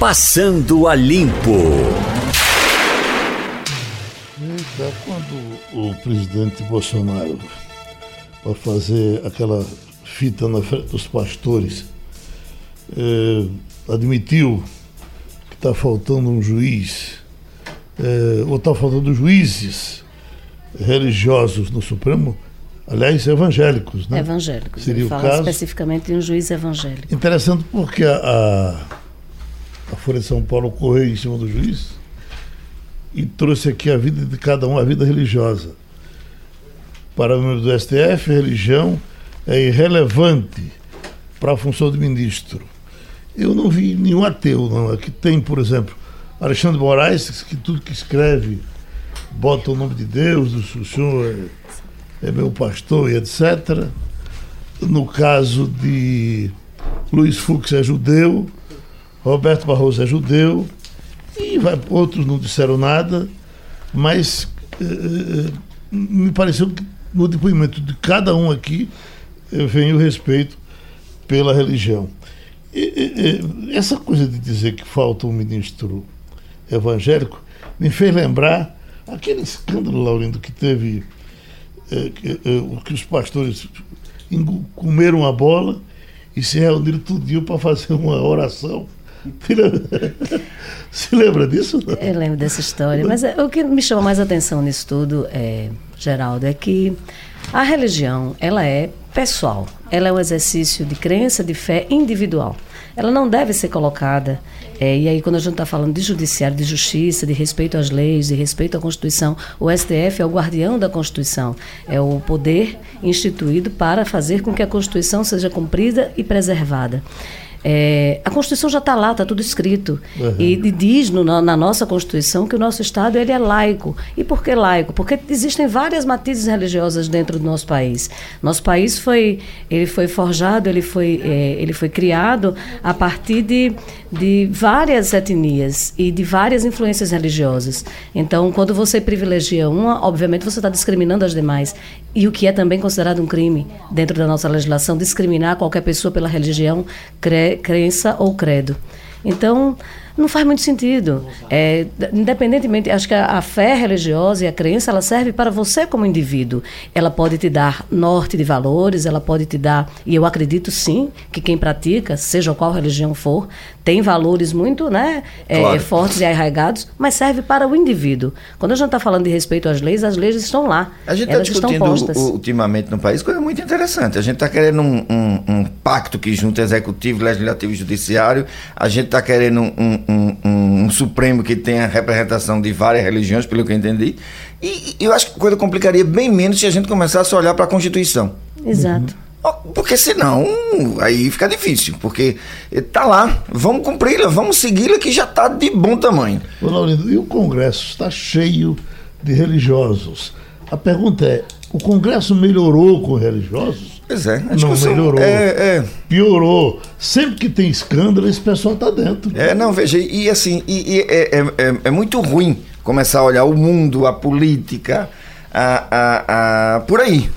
Passando a Limpo. Eita, quando o presidente Bolsonaro, para fazer aquela fita na frente dos pastores, eh, admitiu que está faltando um juiz, eh, ou está faltando juízes religiosos no Supremo, aliás, evangélicos, né? Evangélicos. Seria Ele o fala caso. especificamente de um juiz evangélico. Interessante porque a, a, a Folha de São Paulo correu em cima do juiz e trouxe aqui a vida de cada um, a vida religiosa. Para o membro do STF, religião é irrelevante para a função de ministro. Eu não vi nenhum ateu, não. Aqui tem, por exemplo, Alexandre Moraes, que tudo que escreve bota o nome de Deus, o senhor é, é meu pastor e etc. No caso de Luiz Fux é judeu, Roberto Barroso é judeu, e vai, outros não disseram nada, mas eh, eh, me pareceu que no depoimento de cada um aqui eh, vem o respeito pela religião. E, e, essa coisa de dizer que falta um ministro evangélico me fez lembrar aquele escândalo, Laurindo, que teve eh, que, eh, que os pastores comeram a bola e se reuniram tudinho para fazer uma oração. Se lembra disso? Eu lembro dessa história. Mas é, o que me chama mais atenção nisso tudo, é, Geraldo, é que a religião, ela é pessoal. Ela é um exercício de crença, de fé individual. Ela não deve ser colocada. é, e aí, quando a gente está falando de judiciário, de justiça, de respeito às leis, de respeito à Constituição, o STF é o guardião da Constituição. É o poder instituído para fazer com que a Constituição seja cumprida e preservada. É, a Constituição já está lá, está tudo escrito. E, e diz no- na, na nossa Constituição que o nosso Estado ele é laico. E por que laico? Porque existem várias matizes religiosas dentro do nosso país. Nosso país foi, ele foi forjado, ele foi, é, ele foi criado a partir de, de várias etnias e de várias influências religiosas. Então, quando você privilegia uma, obviamente você está discriminando as demais. E o que é também considerado um crime dentro da nossa legislação, discriminar qualquer pessoa pela religião, cre- crença ou credo. Então, não faz muito sentido. É, independentemente, acho que a, a fé religiosa e a crença, ela serve para você como indivíduo. Ela pode te dar norte de valores, ela pode te dar, e eu acredito sim, que quem pratica, seja qual religião for, tem valores muito né, é, Claro. fortes e arraigados, mas serve para o indivíduo. Quando a gente está falando de respeito às leis, as leis estão lá. A gente está elas estão discutindo ultimamente no país coisa muito interessante. A gente está querendo um, um- um pacto que junta executivo, legislativo e judiciário. A gente está querendo um, um- um- um Supremo que tenha representação de várias religiões, pelo que eu entendi. E, e eu acho que a coisa complicaria bem menos se a gente começasse a olhar para a Constituição. Exato. Ó, Porque senão, aí fica difícil. Porque está lá, vamos cumpri-la, vamos segui-la, que já está de bom tamanho. Ô, Laurindo, e o Congresso está cheio de religiosos. A pergunta é: o Congresso melhorou com religiosos? Pois é, a Não melhorou. É, é, Piorou. Sempre que tem escândalo, esse pessoal está dentro. É, não, veja, e assim, e, e é, é, é- é muito ruim começar a olhar o mundo, a política, a, a, a- por aí.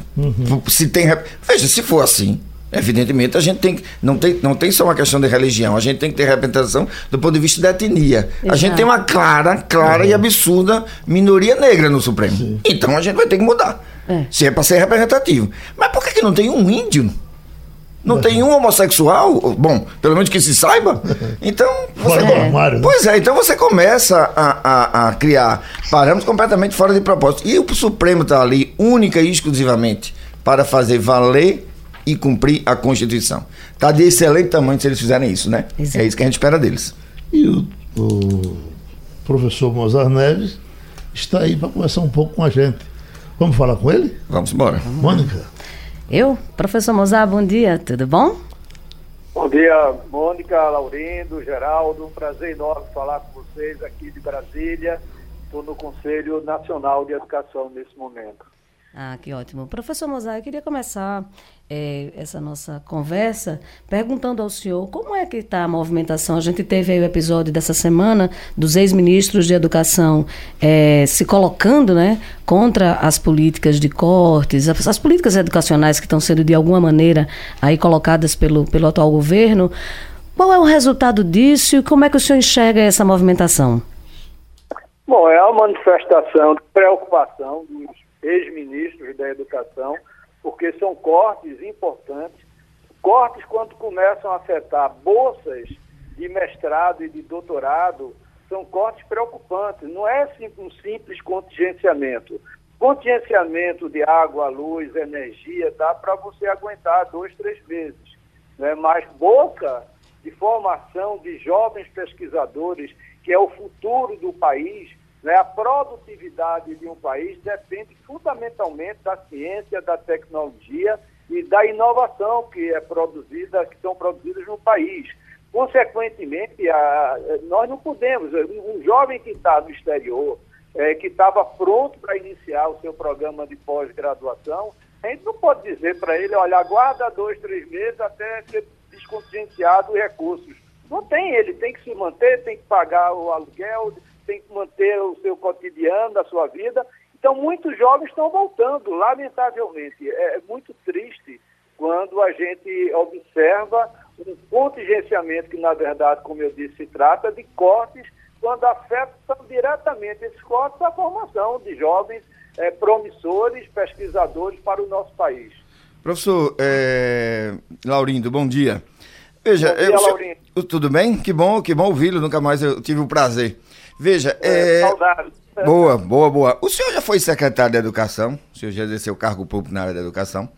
Se tem. Veja, se for assim, evidentemente a gente tem que. Não tem, não tem só uma questão de religião, a gente tem que ter representação do ponto de vista da etnia. A Exato. gente tem uma clara, clara e absurda minoria negra no Supremo. Então a gente vai ter que mudar. É. Se é para ser representativo. Mas por que, que não tem um índio? Não tem um homossexual? Bom, pelo menos que se saiba. Então, você Fora do armário. né? Pois é, então você começa a, a, a criar parâmetros completamente fora de propósito. E o Supremo está ali única e exclusivamente para fazer valer e cumprir a Constituição. Está de excelente tamanho se eles fizerem isso, né? Exato. É isso que a gente espera deles. E o, o professor Mozart Neves está aí para conversar um pouco com a gente. Vamos falar com ele? Vamos embora. Mônica? Eu, professor Mozart, bom dia, tudo bom? Bom dia, Mônica, Laurindo, Geraldo. Um prazer enorme falar com vocês aqui de Brasília. Estou no Conselho Nacional de Educação nesse momento. Ah, que ótimo. Professor Mozart, eu queria começar eh, essa nossa conversa perguntando ao senhor como é que está a movimentação. A gente teve aí o episódio dessa semana dos ex-ministros de Educação eh, se colocando né, contra as políticas de cortes, as, as políticas educacionais que estão sendo de alguma maneira aí colocadas pelo, pelo atual governo. Qual é o resultado disso e como é que o senhor enxerga essa movimentação? Bom, é uma manifestação de preocupação dos ex-ministros da educação, porque são cortes importantes, cortes quando começam a afetar bolsas de mestrado e de doutorado, são cortes preocupantes. Não é um simples contingenciamento. Contingenciamento de água, luz, energia, dá para você aguentar dois, três meses. Né? Mas bolsa de formação de jovens pesquisadores, que é o futuro do país, né? a produtividade de um país depende fundamentalmente da ciência, da tecnologia e da inovação que é produzida, que são produzidas no país. Consequentemente, a, nós não podemos, um jovem que está no exterior, é, que estava pronto para iniciar o seu programa de pós-graduação, a gente não pode dizer para ele, olha, aguarda dois, três meses até ser descontingenciado recursos. Não tem, ele tem que se manter, tem que pagar o aluguel, tem que manter o seu cotidiano, a sua vida. Então, muitos jovens estão voltando, lamentavelmente. É, é muito triste quando a gente observa um contingenciamento que, na verdade, como eu disse, se trata de cortes, quando afetam diretamente esses cortes a formação de jovens é, promissores, pesquisadores para o nosso país. Professor é, Laurindo, bom dia. Veja, bom dia, eu, tudo bem? Que bom, que bom ouvi-lo, nunca mais eu tive o prazer. Veja, é, é... Saudade. Boa, boa, boa. O senhor já foi secretário de Educação, o senhor já exerceu cargo público na área da educação.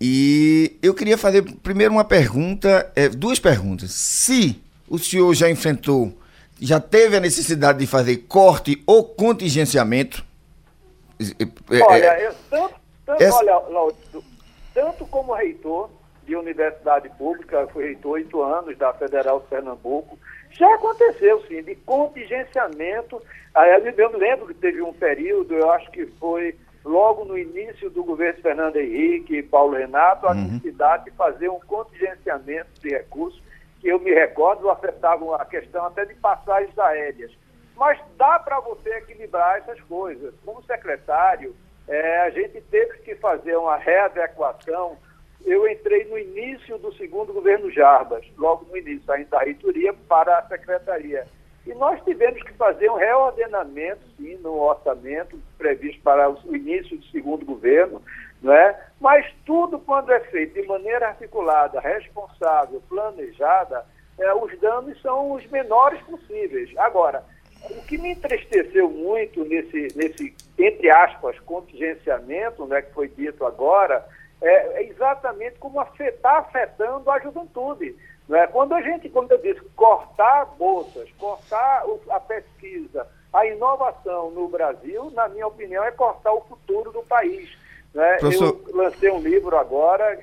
E eu queria fazer primeiro uma pergunta, é, duas perguntas. Se o senhor já enfrentou, já teve a necessidade de fazer corte ou contingenciamento? É, é, olha, eu, tanto, tanto, essa... olha, Laudito, tanto como reitor de universidade pública, fui reitor oito anos da Federal de Pernambuco, já aconteceu, sim, de contingenciamento. Eu me lembro que teve um período, eu acho que foi logo no início do governo Fernando Henrique e Paulo Renato, a uhum. necessidade de fazer um contingenciamento de recursos, que eu me recordo afetava a questão até de passagens aéreas. Mas dá para você equilibrar essas coisas. Como secretário, é, a gente teve que fazer uma readequação. Eu entrei no início do segundo governo Jarbas, logo no início, ainda da reitoria para a secretaria. E nós tivemos que fazer um reordenamento, sim, no orçamento previsto para o início do segundo governo, não é? mas tudo quando é feito de maneira articulada, responsável, planejada, é, os danos são os menores possíveis. Agora, o que me entristeceu muito nesse, nesse entre aspas, contingenciamento, né, que foi dito agora, é, é exatamente como está afetando a juventude. Né? Quando a gente, como eu disse, cortar bolsas, cortar a pesquisa, a inovação no Brasil, na minha opinião, é cortar o futuro do país. Né? Professor... Eu lancei um livro agora,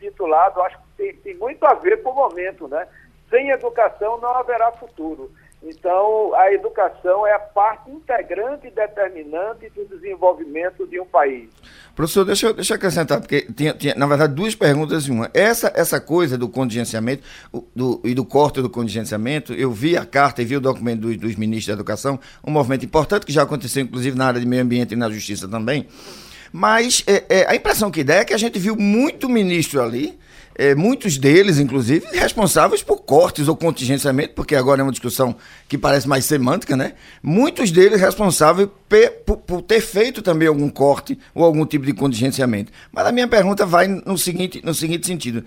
intitulado, acho que tem, tem muito a ver com o momento, né? Sem educação não haverá futuro. Então, a educação é a parte integrante e determinante do desenvolvimento de um país. Professor, deixa eu, deixa eu acrescentar, porque tinha, tinha, na verdade, duas perguntas em uma. Essa, essa coisa do contingenciamento do, e do corte do contingenciamento, eu vi a carta e vi o documento dos, dos ministros da Educação, um movimento importante que já aconteceu, inclusive, na área de meio ambiente e na justiça também. Mas é, é, a impressão que dá é que a gente viu muito ministro ali é, muitos deles, inclusive, responsáveis por cortes ou contingenciamento, porque agora é uma discussão que parece mais semântica, né? Muitos deles responsáveis por, por, ter feito também algum corte ou algum tipo de contingenciamento. Mas a minha pergunta vai no seguinte, no seguinte sentido.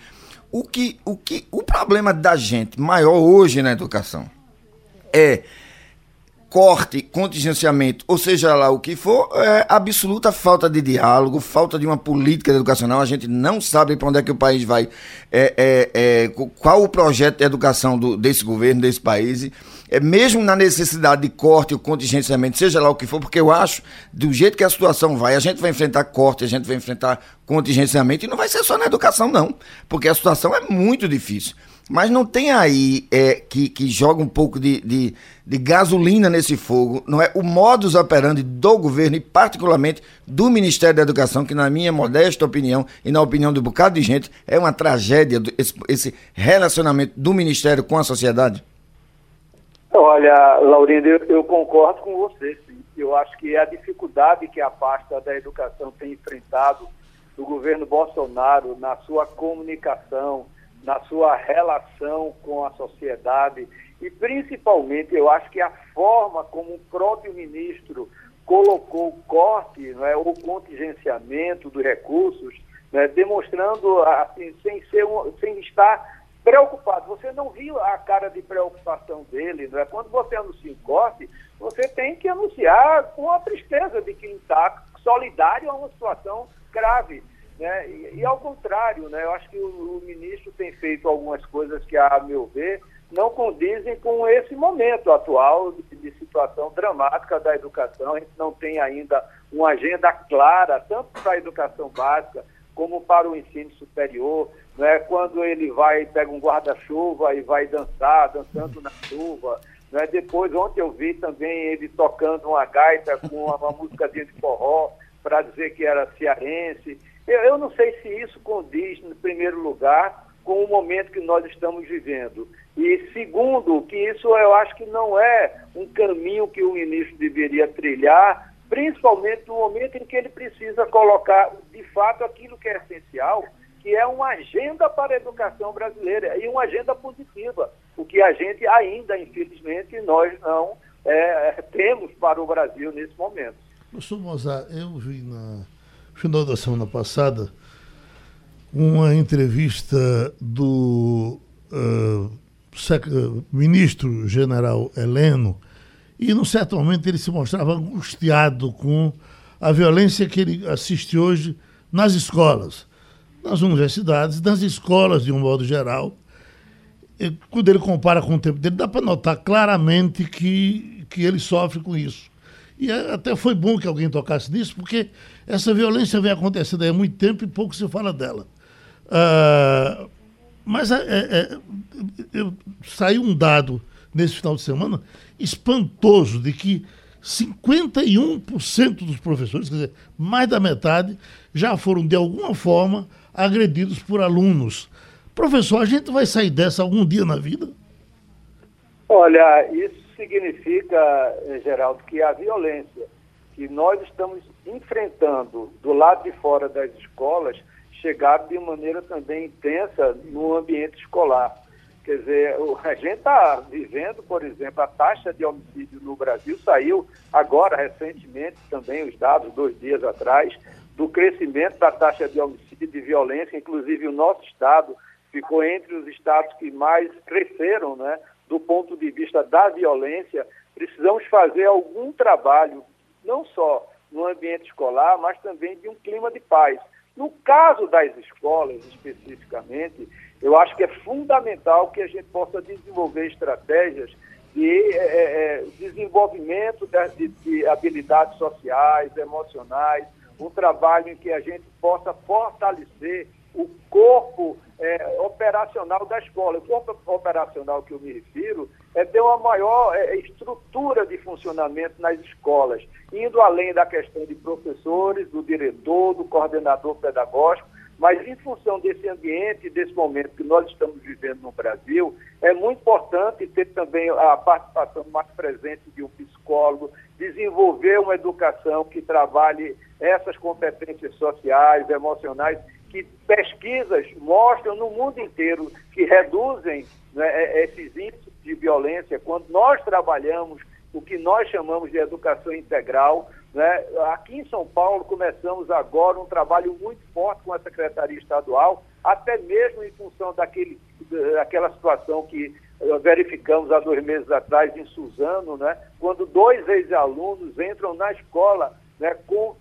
O que, o que o problema da gente maior hoje na educação é corte, contingenciamento, ou seja lá o que for, é absoluta falta de diálogo, falta de uma política educacional. A gente não sabe para onde é que o país vai, é, é, é, qual o projeto de educação do, desse governo, desse país. É, mesmo na necessidade de corte ou contingenciamento, seja lá o que for, porque eu acho, do jeito que a situação vai, a gente vai enfrentar corte, a gente vai enfrentar contingenciamento, e não vai ser só na educação, não, porque a situação é muito difícil. Mas não tem aí é, que, que joga um pouco de, de, de, gasolina nesse fogo, não é? O modus operandi do governo e particularmente do Ministério da Educação, que na minha modesta opinião e na opinião um bocado de gente, é uma tragédia esse, esse relacionamento do Ministério com a sociedade? Olha, Laurindo, eu, eu concordo com você. Sim. Eu acho que a dificuldade que a pasta da educação tem enfrentado do governo Bolsonaro na sua comunicação, na sua relação com a sociedade e principalmente eu acho que a forma como o próprio ministro colocou o corte, não é, o contingenciamento dos recursos, né, demonstrando assim, sem, ser um, sem estar preocupado. Você não viu a cara de preocupação dele, não é? Quando você anuncia um corte, você tem que anunciar com a tristeza de quem está solidário a uma situação grave. Né? E, e, ao contrário, né? eu acho que o, o, ministro tem feito algumas coisas que, a meu ver, não condizem com esse momento atual de, de situação dramática da educação. A gente não tem ainda uma agenda clara, tanto para a educação básica como para o ensino superior. Né? Quando ele vai, pega um guarda-chuva e vai dançar, dançando na chuva. Né? Depois, ontem eu vi também ele tocando uma gaita com uma, uma música de forró para dizer que era cearense. Eu, eu não sei se isso condiz, no primeiro lugar, com o momento que nós estamos vivendo. E segundo, que isso eu acho que não é um caminho que o ministro deveria trilhar, principalmente no momento em que ele precisa colocar de fato aquilo que é essencial, que é uma agenda para a educação brasileira e uma agenda positiva, o que a gente ainda, infelizmente, nós não é, temos para o Brasil nesse momento. Professor Mozart, eu vi na final da semana passada uma entrevista do uh, ministro general Heleno e, num certo momento, ele se mostrava angustiado com a violência que ele assiste hoje nas escolas, nas universidades, nas escolas de um modo geral. Quando ele compara com o tempo dele, dá para notar claramente que, que ele sofre com isso. E é, até foi bom que alguém tocasse nisso, porque essa violência vem acontecendo há muito tempo e pouco se fala dela. Uh, mas é, é, eu, saiu um dado nesse final de semana espantoso de que 51% dos professores, quer dizer, mais da metade, já foram de alguma forma agredidos por alunos. Professor, a gente vai sair dessa algum dia na vida? Olha, isso significa, eh, Geraldo, que a violência que nós estamos enfrentando do lado de fora das escolas chegar de maneira também intensa no ambiente escolar. Quer dizer, a gente está vivendo, por exemplo, a taxa de homicídio no Brasil saiu agora, recentemente, também os dados, dois dias atrás, do crescimento da taxa de homicídio e de violência, inclusive o nosso estado ficou entre os estados que mais cresceram, né, do ponto de vista da violência. Precisamos fazer algum trabalho, não só no ambiente escolar, mas também de um clima de paz. No caso das escolas, especificamente, eu acho que é fundamental que a gente possa desenvolver estratégias de é, é, desenvolvimento de, de habilidades sociais, emocionais, um trabalho em que a gente possa fortalecer o corpo é, operacional da escola. O corpo operacional que eu me refiro é ter uma maior é, estrutura de funcionamento nas escolas, indo além da questão de professores, do diretor, do coordenador pedagógico, mas em função desse ambiente, desse momento que nós estamos vivendo no Brasil, é muito importante ter também a participação mais presente de um psicólogo, desenvolver uma educação que trabalhe essas competências sociais, emocionais que pesquisas mostram no mundo inteiro que reduzem né, é, esses índices de violência quando nós trabalhamos o que nós chamamos de educação integral. Né? Aqui em São Paulo começamos agora um trabalho muito forte com a Secretaria Estadual, até mesmo em função daquele, daquela situação que eh, verificamos há dois meses atrás em Suzano, né? quando dois ex-alunos entram na escola né, com,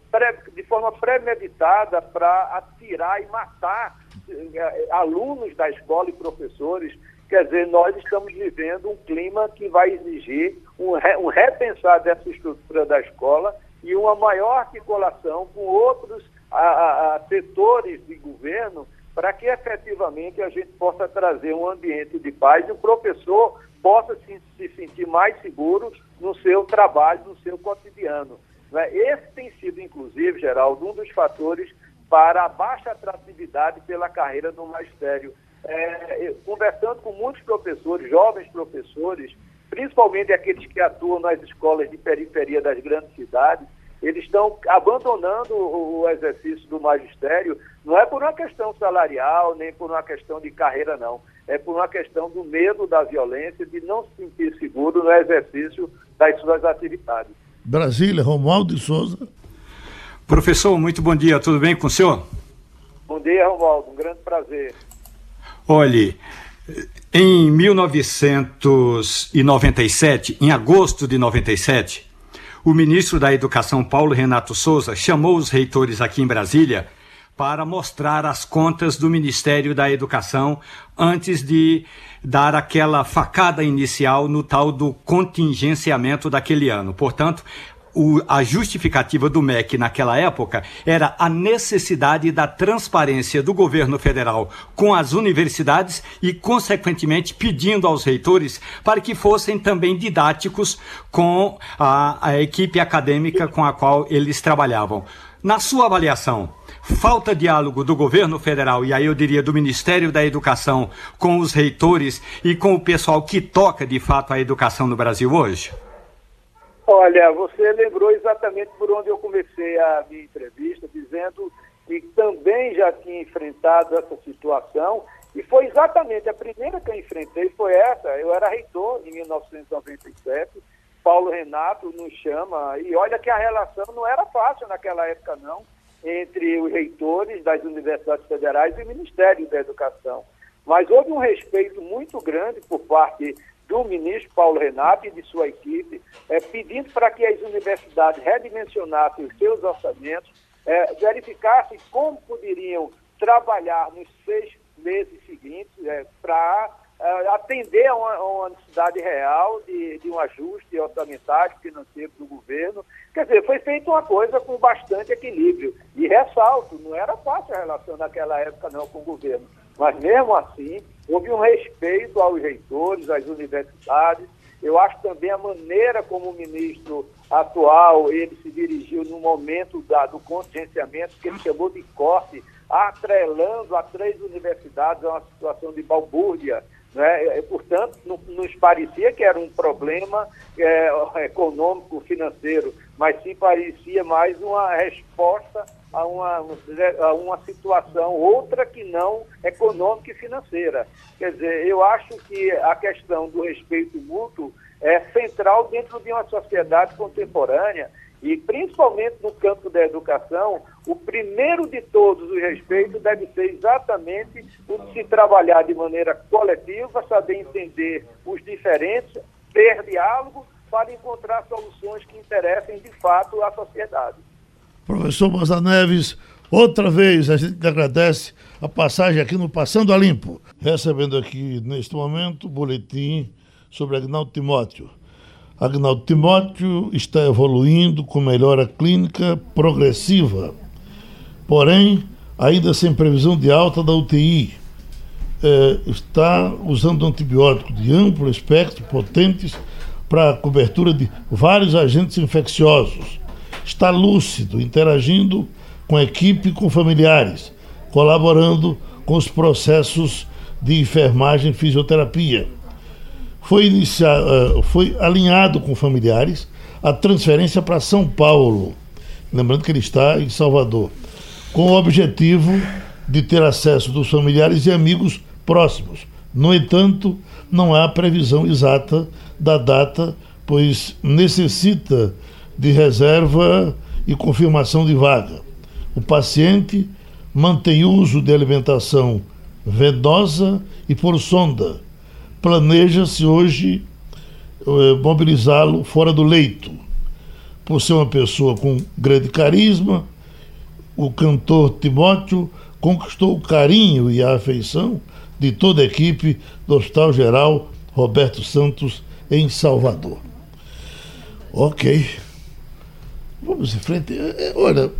de forma premeditada para atirar e matar eh, alunos da escola e professores. Quer dizer, nós estamos vivendo um clima que vai exigir um, um repensar dessa estrutura da escola e uma maior articulação com outros a, a, setores de governo para que efetivamente a gente possa trazer um ambiente de paz e o professor possa se, se sentir mais seguro no seu trabalho, no seu cotidiano. Né? Esse tem sido, inclusive, Geraldo, um dos fatores para a baixa atratividade pela carreira do magistério. É, conversando com muitos professores, jovens professores, principalmente aqueles que atuam nas escolas de periferia das grandes cidades, eles estão abandonando o, exercício do magistério, não é por uma questão salarial, nem por uma questão de carreira, não. É por uma questão do medo da violência, de não se sentir seguro no exercício das suas atividades. Brasília, Romualdo de Souza. Professor, muito bom dia, tudo bem com o senhor? Bom dia, Romualdo, um grande prazer. Olhe, em 1997, em agosto de 97, o ministro da Educação, Paulo Renato Souza, chamou os reitores aqui em Brasília para mostrar as contas do Ministério da Educação antes de dar aquela facada inicial no tal do contingenciamento daquele ano. Portanto, o, a justificativa do MEC naquela época era a necessidade da transparência do governo federal com as universidades e, consequentemente, pedindo aos reitores para que fossem também didáticos com a, a equipe acadêmica com a qual eles trabalhavam. Na sua avaliação, falta diálogo do governo federal e aí eu diria do Ministério da Educação com os reitores e com o pessoal que toca de fato a educação no Brasil hoje? Olha, você lembrou exatamente por onde eu comecei a minha entrevista, dizendo que também já tinha enfrentado essa situação e foi exatamente a primeira que eu enfrentei foi essa. Eu era reitor em 1997. Paulo Renato nos chama e olha que a relação não era fácil naquela época não entre os reitores das universidades federais e o Ministério da Educação. Mas houve um respeito muito grande por parte do ministro Paulo Renato e de sua equipe, é, pedindo para que as universidades redimensionassem os seus orçamentos, é, verificassem como poderiam trabalhar nos seis meses seguintes é, para é, atender a uma, uma, necessidade real de, de um ajuste orçamentário, financeiro do governo. Quer dizer, foi feita uma coisa com bastante equilíbrio. E ressalto, não era fácil a relação naquela época não com o governo. Mas mesmo assim, houve um respeito aos reitores, às universidades. Eu acho também a maneira como o ministro atual ele se dirigiu no momento da, do contingenciamento, que ele chamou de corte, atrelando a três universidades a uma situação de balbúrdia. Né? Portanto, nos parecia que era um problema é, econômico, financeiro, mas sim parecia mais uma resposta a uma, a uma situação outra que não econômica e financeira. Quer dizer, eu acho que a questão do respeito mútuo é central dentro de uma sociedade contemporânea e principalmente no campo da educação, o primeiro de todos os respeitos deve ser exatamente o de se trabalhar de maneira coletiva, saber entender os diferentes, ter diálogo para encontrar soluções que interessem de fato à sociedade. Professor Moza Neves, outra vez a gente agradece a passagem aqui no Passando a Limpo. Recebendo aqui, neste momento, o boletim sobre Agnaldo Timóteo. Agnaldo Timóteo está evoluindo com melhora clínica progressiva, porém, ainda sem previsão de alta da UTI. É, está usando antibióticos de amplo espectro, potentes, para a cobertura de vários agentes infecciosos está lúcido, interagindo com a equipe e com familiares, colaborando com os processos de enfermagem e fisioterapia. Foi, iniciado, eh, foi alinhado com familiares a transferência para São Paulo, lembrando que ele está em Salvador, com o objetivo de ter acesso dos familiares e amigos próximos. No entanto, não há previsão exata da data, pois necessita de reserva e confirmação de vaga. O paciente mantém uso de alimentação venosa e por sonda. Planeja-se hoje eh, mobilizá-lo fora do leito. Por ser uma pessoa com grande carisma, o cantor Timóteo conquistou o carinho e a afeição de toda a equipe do Hospital Geral Roberto Santos em Salvador. Ok. Vamos em frente. É, é, olha,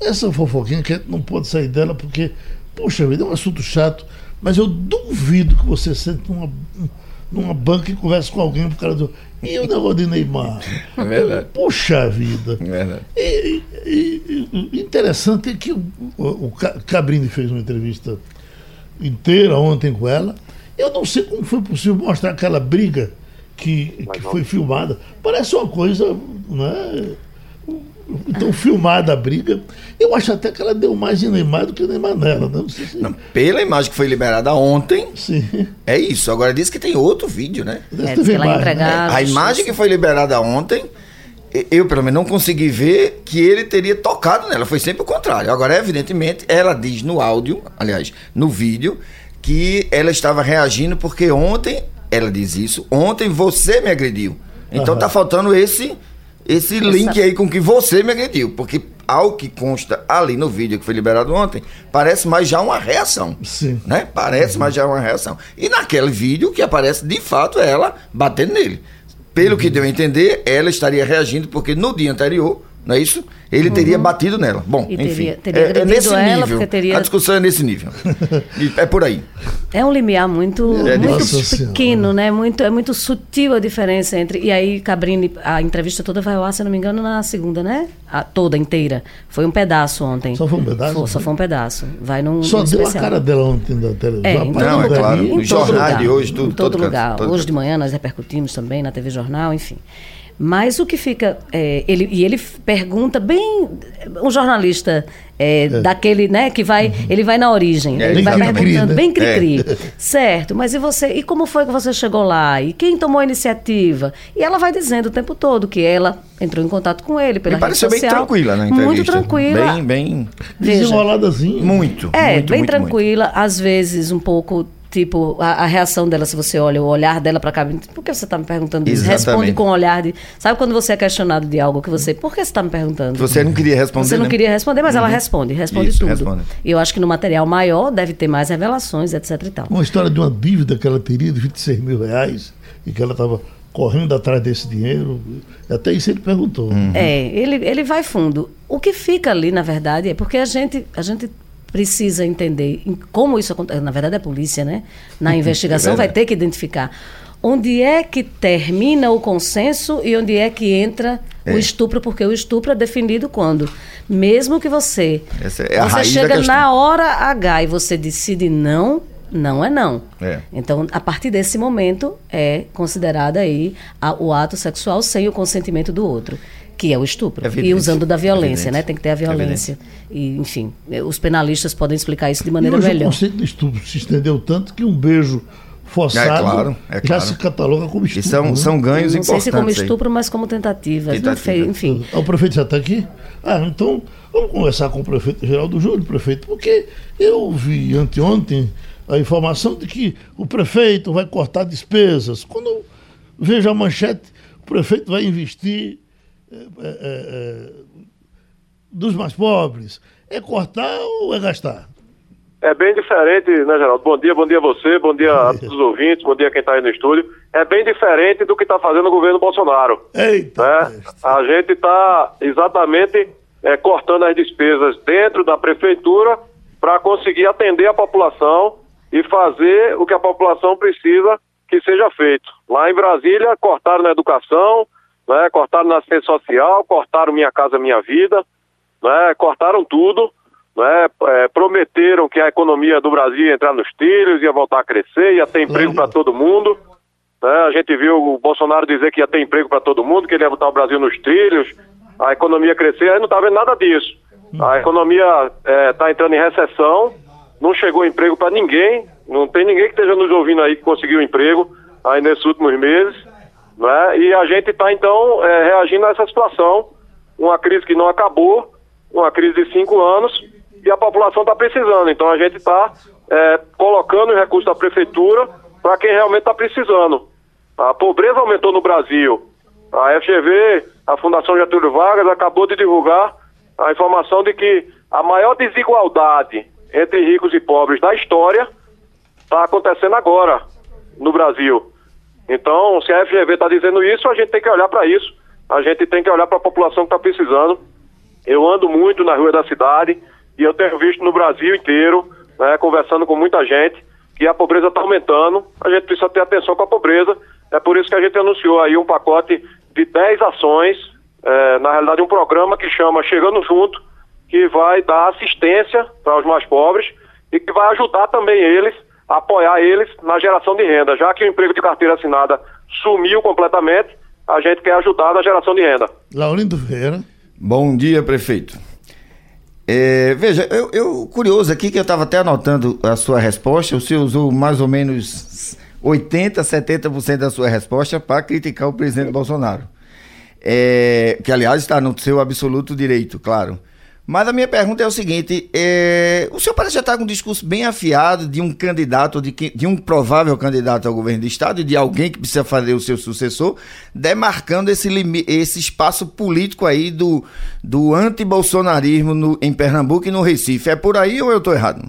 essa fofoquinha que a gente não pode sair dela porque, poxa vida, é um assunto chato, mas eu duvido que você sente numa, numa banca e converse com alguém por causa do. E o negócio de Neymar? É verdade. Puxa vida. É verdade. E, e, e, interessante é que o, o Cabrini fez uma entrevista inteira ontem com ela. Eu não sei como foi possível mostrar aquela briga que, que foi filmada. Parece uma coisa. Né? Então, filmada a briga, eu acho até que ela deu mais em Neymar do que Neymar nela. Não, se... não, pela imagem que foi liberada ontem, Sim. é isso. Agora diz que tem outro vídeo, né? É, que ela imagem, né? A imagem que foi liberada ontem, eu pelo menos não consegui ver que ele teria tocado nela. Foi sempre o contrário. Agora, evidentemente, ela diz no áudio, aliás, no vídeo, que ela estava reagindo porque ontem, ela diz isso, ontem você me agrediu. Então uhum. tá faltando esse esse link aí com que você me agrediu. Porque, ao que consta ali no vídeo que foi liberado ontem, parece mais já uma reação. Sim. Né? Parece uhum. mais já uma reação. E naquele vídeo que aparece de fato ela batendo nele. Pelo uhum. que deu a entender, ela estaria reagindo porque no dia anterior não é isso? Ele teria uhum. batido nela. Bom, e enfim. Teria, teria é, é, nesse ela, nível. Teria... A discussão é nesse nível. é por aí. É um limiar muito, é, muito pequeno, né? Muito, é muito sutil a diferença entre. E aí, Cabrini, a entrevista toda vai ao ar, se não me engano, na segunda, né? A, toda inteira. Foi um pedaço ontem. Só foi um pedaço? Foi, só foi um pedaço. Vai num. Só deu especial. a cara dela ontem na televisão. É, não, é claro. No jornal de hoje, tudo. Em todo, todo lugar. Todo Hoje de manhã nós repercutimos também na TV Jornal, enfim. Mas o que fica. É, ele, e ele pergunta bem. Um jornalista é, é. daquele, né, que vai. Uhum. Ele vai na origem. É, ele vai perguntando, né? bem cri-cri. É. Certo, mas e você? E como foi que você chegou lá? E quem tomou a iniciativa? E ela vai dizendo o tempo todo que ela entrou em contato com ele pela Me pareceu bem tranquila na entrevista. Muito tranquila. Bem, bem. Desenroladazinha. Muito. É, muito, bem muito, tranquila, muito. às vezes um pouco Tipo, a, a, reação dela, se você olha o olhar dela para cá, por que você está me perguntando isso? Exatamente. Responde com o olhar de. Sabe quando você é questionado de algo que você. Por que você está me perguntando? Você não queria responder. Você não né? queria responder, mas uhum. ela responde, responde isso, tudo. Responde. E eu acho que no material maior deve ter mais revelações, etc e tal. Uma história de uma dívida que ela teria de 26 mil reais e que ela estava correndo atrás desse dinheiro. Até isso ele perguntou. Uhum. É, ele, ele vai fundo. O que fica ali, na verdade, é porque a gente, a gente precisa entender como isso acontece. Na verdade, é a polícia, né? Na é investigação é vai ter que identificar onde é que termina o consenso e onde é que entra é. o estupro, porque o estupro é definido quando, mesmo que você é você chega na hora H e você decide não, não é não. É. Então, a partir desse momento é considerado aí a, o ato sexual sem o consentimento do outro que é o estupro. É e usando da violência, né? Tem que ter a violência. E, enfim, os penalistas podem explicar isso de maneira e hoje melhor. O conceito de estupro se estendeu tanto que um beijo forçado é claro, é já se cataloga como estupro. E são, né? são ganhos Não importantes. Não sei se como estupro, aí. mas como tentativa. tentativa. Enfim. O prefeito já está aqui? Ah, então vamos conversar com o prefeito Geraldo Júlio, prefeito, porque eu vi anteontem a informação de que o prefeito vai cortar despesas. Quando eu vejo a manchete, o prefeito vai investir é, é, é, dos mais pobres? É cortar ou é gastar? É bem diferente, né, Geraldo? Bom dia, bom dia a você, bom dia a todos os ouvintes, bom dia a quem está aí no estúdio. É bem diferente do que está fazendo o governo Bolsonaro. Eita! Né? A gente está exatamente é, cortando as despesas dentro da prefeitura para conseguir atender a população e fazer o que a população precisa que seja feito. Lá em Brasília, cortaram na educação, né? cortaram na assistência social, cortaram Minha Casa Minha Vida, né? cortaram tudo, né? É, prometeram que a economia do Brasil ia entrar nos trilhos, ia voltar a crescer, ia ter emprego para todo mundo. Né? A gente viu o Bolsonaro dizer que ia ter emprego para todo mundo, que ele ia botar o Brasil nos trilhos, a economia crescer, aí não está vendo nada disso. A economia está é, tá entrando em recessão, não chegou emprego para ninguém, não tem ninguém que esteja nos ouvindo aí que conseguiu emprego aí nesses últimos meses. Né? E a gente está, então, é, reagindo a essa situação, uma crise que não acabou, uma crise de cinco anos, e a população está precisando. Então a gente está é, colocando os recursos da prefeitura para quem realmente está precisando. A pobreza aumentou no Brasil. A FGV, a Fundação Getúlio Vargas, acabou de divulgar a informação de que a maior desigualdade entre ricos e pobres da história está acontecendo agora no Brasil. Então, se a FGV está dizendo isso, a gente tem que olhar para isso. A gente tem que olhar para a população que está precisando. Eu ando muito na rua da cidade e eu tenho visto no Brasil inteiro, né, conversando com muita gente, que a pobreza está aumentando. A gente precisa ter atenção com a pobreza. É por isso que a gente anunciou aí um pacote de 10 ações, é, na realidade um programa que chama Chegando Junto, que vai dar assistência para os mais pobres e que vai ajudar também eles apoiar eles na geração de renda. Já que o emprego de carteira assinada sumiu completamente, a gente quer ajudar na geração de renda. Laurindo Vieira, Bom dia, prefeito. É, veja, eu, eu, curioso aqui que eu estava até anotando a sua resposta. O senhor usou mais ou menos 80, 70% da sua resposta para criticar o presidente Bolsonaro. É, que, aliás, está no seu absoluto direito, claro. Mas a minha pergunta é o seguinte: é, o senhor parece já estar com um discurso bem afiado de um candidato, de, que, de um provável candidato ao governo do Estado e de alguém que precisa fazer o seu sucessor, demarcando esse, esse espaço político aí do, do anti-bolsonarismo em Pernambuco e no Recife. É por aí ou eu estou errado?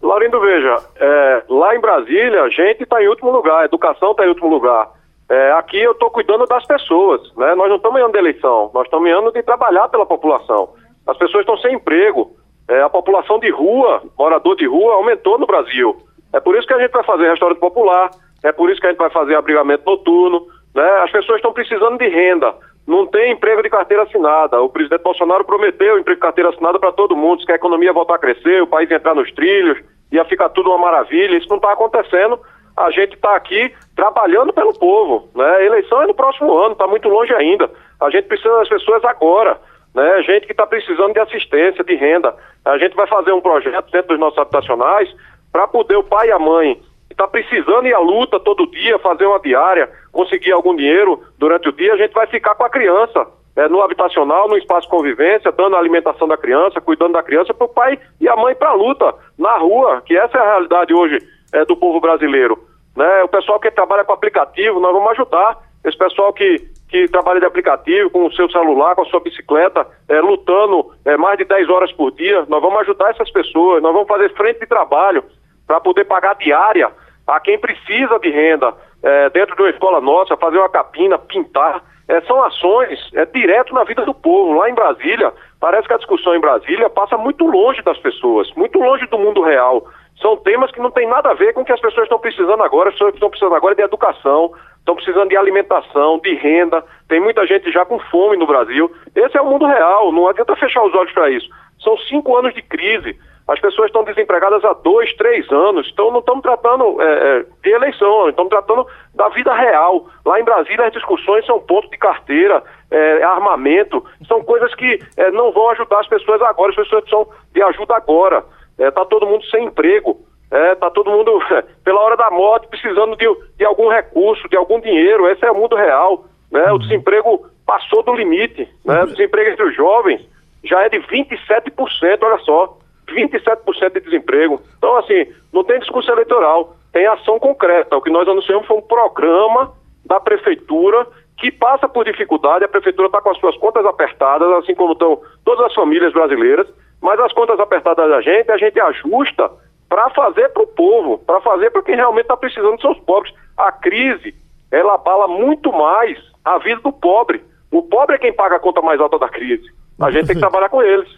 Laurindo, veja, é, lá em Brasília a gente está em último lugar, a educação está em último lugar. É, aqui eu estou cuidando das pessoas, né? Nós não estamos em ano de eleição, nós estamos em ano de trabalhar pela população. As pessoas estão sem emprego. É, a população de rua, morador de rua, aumentou no Brasil. É por isso que a gente vai fazer restaurante popular, é por isso que a gente vai fazer abrigamento noturno. Né? As pessoas estão precisando de renda. Não tem emprego de carteira assinada. O presidente Bolsonaro prometeu emprego de carteira assinada para todo mundo, que a economia voltar a crescer, o país entrar nos trilhos, ia ficar tudo uma maravilha. Isso não está acontecendo. A gente está aqui trabalhando pelo povo. Né? A eleição é no próximo ano, está muito longe ainda. A gente precisa das pessoas agora né? Gente que está precisando de assistência, de renda. A gente vai fazer um projeto dentro dos nossos habitacionais para poder o pai e a mãe que está precisando ir à luta todo dia, fazer uma diária, conseguir algum dinheiro durante o dia, a gente vai ficar com a criança é, no habitacional, no espaço de convivência, dando a alimentação da criança, cuidando da criança para o pai e a mãe para a luta na rua, que essa é a realidade hoje é, do povo brasileiro. Né? O pessoal que trabalha com aplicativo, nós vamos ajudar. Esse pessoal que que trabalha de aplicativo, com o seu celular, com a sua bicicleta, é, lutando é, mais de 10 horas por dia. Nós vamos ajudar essas pessoas, nós vamos fazer frente de trabalho para poder pagar diária a quem precisa de renda é, dentro de uma escola nossa, fazer uma capina, pintar. É, são ações é, direto na vida do povo. Lá em Brasília, parece que a discussão em Brasília passa muito longe das pessoas, muito longe do mundo real. São temas que não têm nada a ver com o que as pessoas estão precisando agora. As pessoas estão precisando agora de educação, estão precisando de alimentação, de renda. Tem muita gente já com fome no Brasil. Esse é o mundo real, não adianta fechar os olhos para isso. São cinco anos de crise. As pessoas estão desempregadas há dois, três anos. Então não estamos tratando é, é, de eleição, estamos tratando da vida real. Lá em Brasília as discussões são ponto de carteira, é, armamento, são coisas que é, não vão ajudar as pessoas agora, as pessoas precisam de ajuda agora. Está é, todo mundo sem emprego. É, tá todo mundo, pela hora da morte, precisando de, de algum recurso, de algum dinheiro. Esse é o mundo real. Né? O uhum. desemprego passou do limite. Né? O desemprego entre os jovens já é de 27%, olha só. 27% de desemprego. Então, assim, não tem discurso eleitoral, tem ação concreta. O que nós anunciamos foi um programa da prefeitura que passa por dificuldade. A prefeitura está com as suas contas apertadas, assim como estão todas as famílias brasileiras, mas as contas apertadas da gente, a gente ajusta para fazer para o povo, para fazer para quem realmente está precisando, são os pobres. A crise, ela abala muito mais a vida do pobre. O pobre é quem paga a conta mais alta da crise. A gente tem que trabalhar com eles.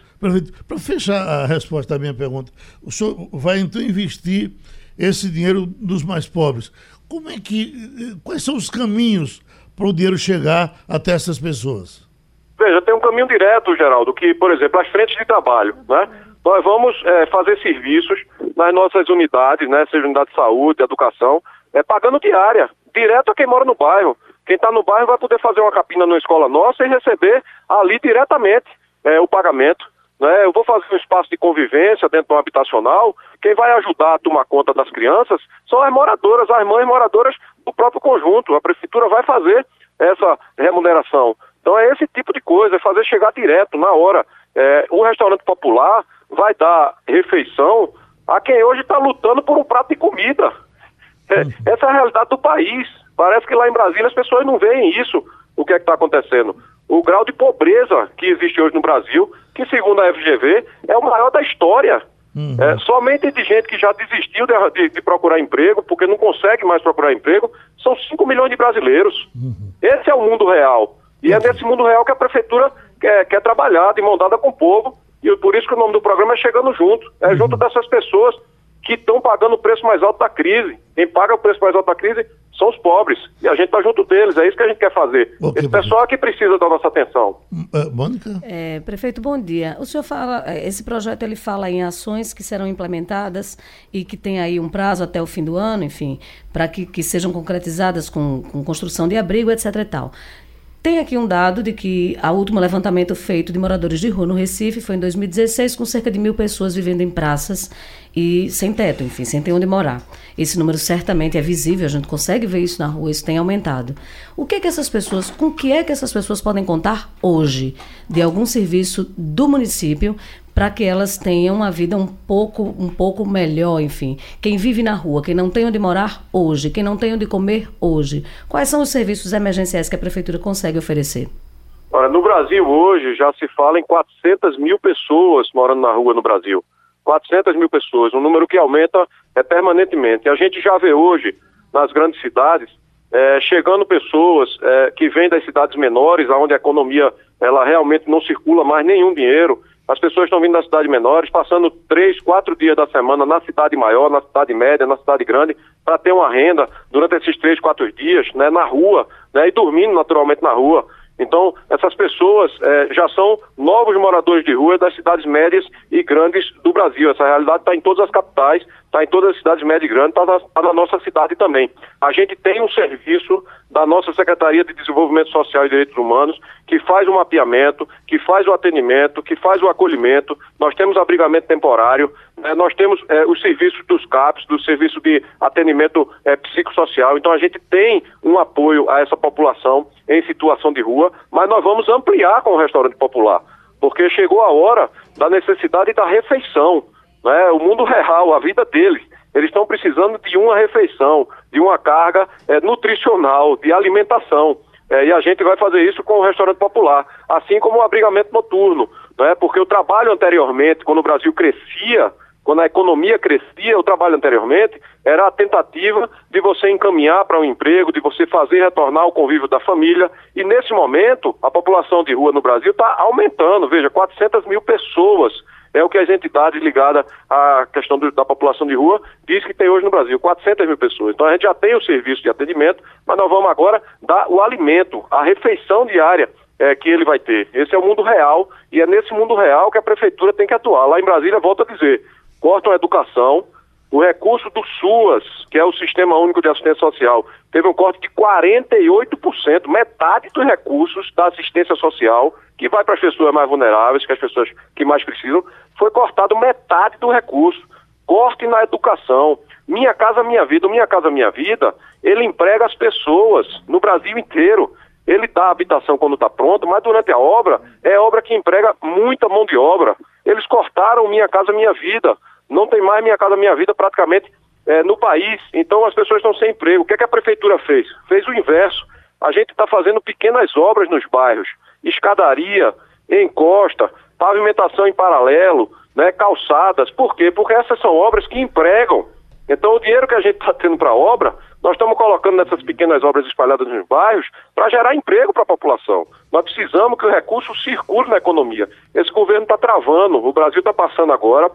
Para fechar a resposta à minha pergunta, o senhor vai então investir esse dinheiro dos mais pobres. Como é que. Quais são os caminhos para o dinheiro chegar até essas pessoas? Veja, tem um caminho direto, Geraldo, que, por exemplo, as frentes de trabalho, né? Nós vamos é, fazer serviços nas nossas unidades, né, seja unidade de saúde, de educação, é, pagando diária, direto a quem mora no bairro. Quem está no bairro vai poder fazer uma capina numa escola nossa e receber ali diretamente é, o pagamento. Né? Eu vou fazer um espaço de convivência dentro do habitacional. Quem vai ajudar a tomar conta das crianças são as moradoras, as mães moradoras do próprio conjunto. A prefeitura vai fazer essa remuneração. Então é esse tipo de coisa, é fazer chegar direto, na hora. É, um restaurante popular vai dar refeição a quem hoje está lutando por um prato de comida. É, uhum. essa é a realidade do país. Parece que lá em Brasília as pessoas não veem isso, o que é que está acontecendo. O grau de pobreza que existe hoje no Brasil, que segundo a FGV é o maior da história. Uhum. É, somente de gente que já desistiu de, de, de, procurar emprego, porque não consegue mais procurar emprego, são 5 milhões de brasileiros. Uhum. Esse é o mundo real. E é uhum. nesse mundo real que a prefeitura quer, quer trabalhar, de mão dada com o povo, e por isso que o nome do programa é Chegando Junto. É uhum. junto dessas pessoas que estão pagando o preço mais alto da crise. Quem paga o preço mais alto da crise são os pobres. E a gente está junto deles, é isso que a gente quer fazer. Okay, Esse pessoal que precisa da nossa atenção. Uh, Mônica? É, prefeito, bom dia. O senhor fala, é, esse projeto ele fala em ações que serão implementadas e que tem aí um prazo até o fim do ano, enfim, para que, que sejam concretizadas com, com construção de abrigo, etc e tal. Tem aqui um dado de que a último levantamento feito de moradores de rua no Recife foi em 2016, com cerca de mil pessoas vivendo em praças e sem teto, enfim, sem ter onde morar. Esse número certamente é visível, a gente consegue ver isso na rua, isso tem aumentado. O que é que essas pessoas, com que é que essas pessoas podem contar hoje de algum serviço do município para que elas tenham uma vida um pouco, um pouco melhor, enfim. Quem vive na rua, quem não tem onde morar hoje, quem não tem onde comer hoje. Quais são os serviços emergenciais que a prefeitura consegue oferecer? Olha, no Brasil hoje já se fala em 400 mil pessoas morando na rua no Brasil. 400 mil pessoas, um número que aumenta é, permanentemente. A gente já vê hoje nas grandes cidades é, chegando pessoas é, que vêm das cidades menores, onde a economia ela realmente não circula mais nenhum dinheiro as pessoas estão vindo das cidades menores, passando três, quatro dias da semana na cidade maior, na cidade média, na cidade grande, para ter uma renda durante esses três, quatro dias, né, na rua, né, e dormindo naturalmente na rua. Então, essas pessoas é, já são novos moradores de rua das cidades médias e grandes do Brasil. Essa realidade está em todas as capitais, está em todas as cidades médias e grandes, está na, tá na, nossa cidade também. A gente tem um serviço da nossa Secretaria de Desenvolvimento Social e Direitos Humanos que faz o mapeamento, que faz o atendimento, que faz o acolhimento. Nós temos abrigamento temporário, né, nós temos é, os serviços dos CAPs, do serviço de atendimento é, psicossocial. Então, a gente tem um apoio a essa população em situação de rua, mas nós vamos ampliar com o restaurante popular, porque chegou a hora da necessidade da refeição, né? o mundo real, a vida deles. Eles estão precisando de uma refeição, de uma carga é, nutricional, de alimentação. É, e a gente vai fazer isso com o restaurante popular, assim como o abrigamento noturno, né? porque o trabalho anteriormente, quando o Brasil crescia, quando a economia crescia, o trabalho anteriormente era a tentativa de você encaminhar para um emprego, de você fazer retornar o convívio da família. E nesse momento, a população de rua no Brasil está aumentando. Veja, 400 mil pessoas é o que as entidades ligadas à questão do, da população de rua diz que tem hoje no Brasil, 400 mil pessoas. Então a gente já tem o serviço de atendimento, mas nós vamos agora dar o alimento, a refeição diária é, que ele vai ter. Esse é o mundo real e é nesse mundo real que a prefeitura tem que atuar. Lá em Brasília, volto a dizer, cortam a educação, o recurso do SUAS, que é o Sistema Único de Assistência Social, teve um corte de 48%, metade dos recursos da assistência social, que vai para as pessoas mais vulneráveis, que as pessoas que mais precisam, foi cortado metade do recurso. Corte na educação. Minha Casa Minha Vida, Minha Casa Minha Vida, ele emprega as pessoas no Brasil inteiro. Ele dá habitação quando está pronto, mas durante a obra, é obra que emprega muita mão de obra. Eles cortaram Minha Casa Minha Vida não tem mais Minha Casa Minha Vida praticamente é, no país. Então as pessoas estão sem emprego. O que, é que a prefeitura fez? Fez o inverso. A gente está fazendo pequenas obras nos bairros, escadaria, encosta, pavimentação em paralelo, né, calçadas. Por quê? Porque essas são obras que empregam. Então o dinheiro que a gente está tendo para obra, nós estamos colocando nessas pequenas obras espalhadas nos bairros para gerar emprego para a população. Nós precisamos que o recurso circule na economia. Esse governo está travando. O Brasil está passando agora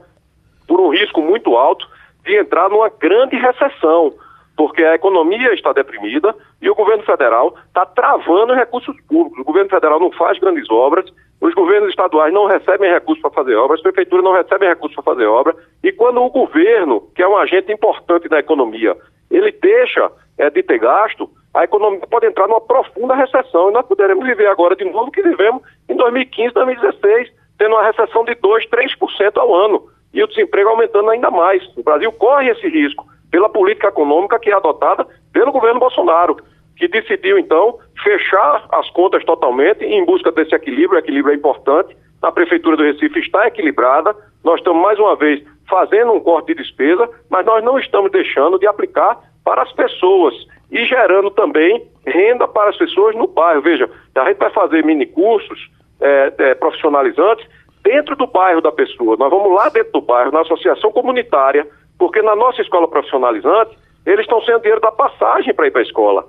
por um risco muito alto de entrar numa grande recessão, porque a economia está deprimida e o governo federal está travando recursos públicos. O governo federal não faz grandes obras, os governos estaduais não recebem recursos para fazer obras, as prefeituras não recebem recursos para fazer obra, e quando o governo, que é um agente importante da economia, ele deixa é, de ter gasto, a economia pode entrar numa profunda recessão, e nós poderemos viver agora de novo o que vivemos em 2015, 2016, tendo uma recessão de 2%, 3% ao ano e o desemprego aumentando ainda mais. O Brasil corre esse risco pela política econômica que é adotada pelo governo Bolsonaro, que decidiu então fechar as contas totalmente em busca desse equilíbrio. O equilíbrio é importante. A prefeitura do Recife está equilibrada. Nós estamos mais uma vez fazendo um corte de despesa, mas nós não estamos deixando de aplicar para as pessoas e gerando também renda para as pessoas no bairro. Veja, a gente vai fazer mini cursos é, é, profissionalizantes dentro do bairro da pessoa. Nós vamos lá dentro do bairro, na associação comunitária, porque na nossa escola profissionalizante, eles estão sem dinheiro da passagem para ir para a escola.